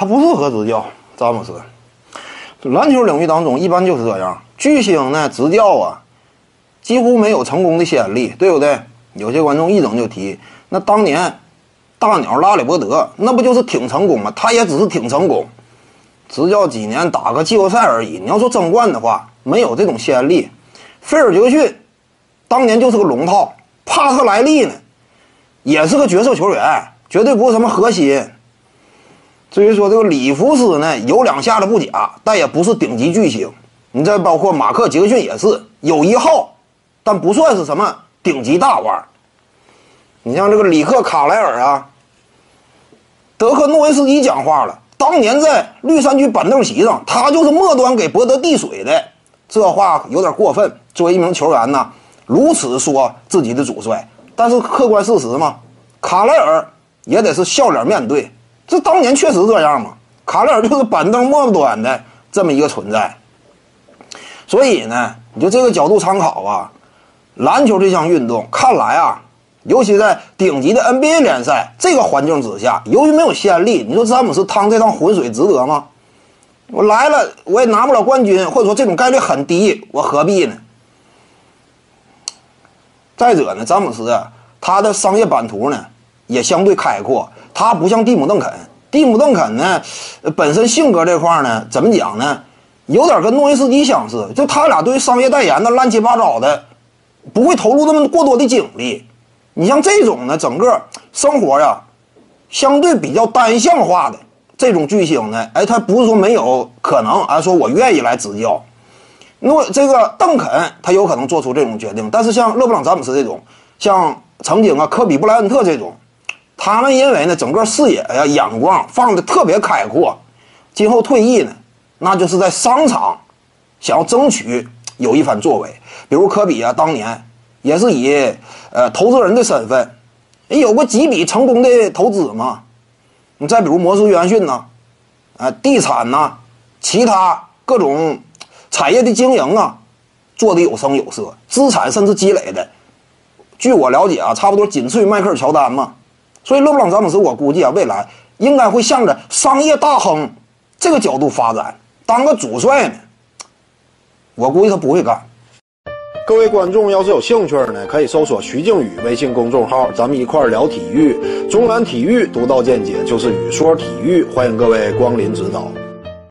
他不适合执教詹姆斯。篮球领域当中一般就是这样，巨星呢执教啊，几乎没有成功的先例，对不对？有些观众一整就提，那当年大鸟拉里伯德那不就是挺成功吗？他也只是挺成功，执教几年打个季后赛而已。你要说争冠的话，没有这种先例。菲尔杰克逊当年就是个龙套，帕特莱利呢也是个角色球员，绝对不是什么核心。至于说这个里弗斯呢，有两下子不假，但也不是顶级巨星。你再包括马克杰克逊也是有一号，但不算是什么顶级大腕。你像这个里克卡莱尔啊，德克诺维斯基讲话了，当年在绿衫军板凳席上，他就是末端给伯德递水的，这话有点过分。作为一名球员呢，如此说自己的主帅，但是客观事实嘛，卡莱尔也得是笑脸面对。这当年确实这样嘛？卡莱尔就是板凳末端的这么一个存在，所以呢，你就这个角度参考啊，篮球这项运动，看来啊，尤其在顶级的 NBA 联赛这个环境之下，由于没有先例，你说詹姆斯趟这趟浑水值得吗？我来了，我也拿不了冠军，或者说这种概率很低，我何必呢？再者呢，詹姆斯他的商业版图呢也相对开阔。他不像蒂姆·邓肯，蒂姆·邓肯呢，本身性格这块呢，怎么讲呢？有点跟诺维斯基相似，就他俩对于商业代言的乱七八糟的，不会投入那么过多的精力。你像这种呢，整个生活呀，相对比较单向化的这种巨星呢，哎，他不是说没有可能，啊说我愿意来执教。诺这个邓肯他有可能做出这种决定，但是像勒布朗·詹姆斯这种，像曾经啊科比·布莱恩特这种。他们因为呢，整个视野呀、眼光放的特别开阔，今后退役呢，那就是在商场想要争取有一番作为。比如科比啊，当年也是以呃投资人的身份，也有过几笔成功的投资嘛。你再比如魔术约翰逊呐，啊，地产呐，其他各种产业的经营啊，做的有声有色，资产甚至积累的，据我了解啊，差不多仅次于迈克尔乔丹嘛。所以，勒布朗·詹姆斯，我估计啊，未来应该会向着商业大亨这个角度发展，当个主帅呢。我估计他不会干。各位观众要是有兴趣呢，可以搜索徐静宇微信公众号，咱们一块聊体育。中南体育独到见解就是语说体育，欢迎各位光临指导。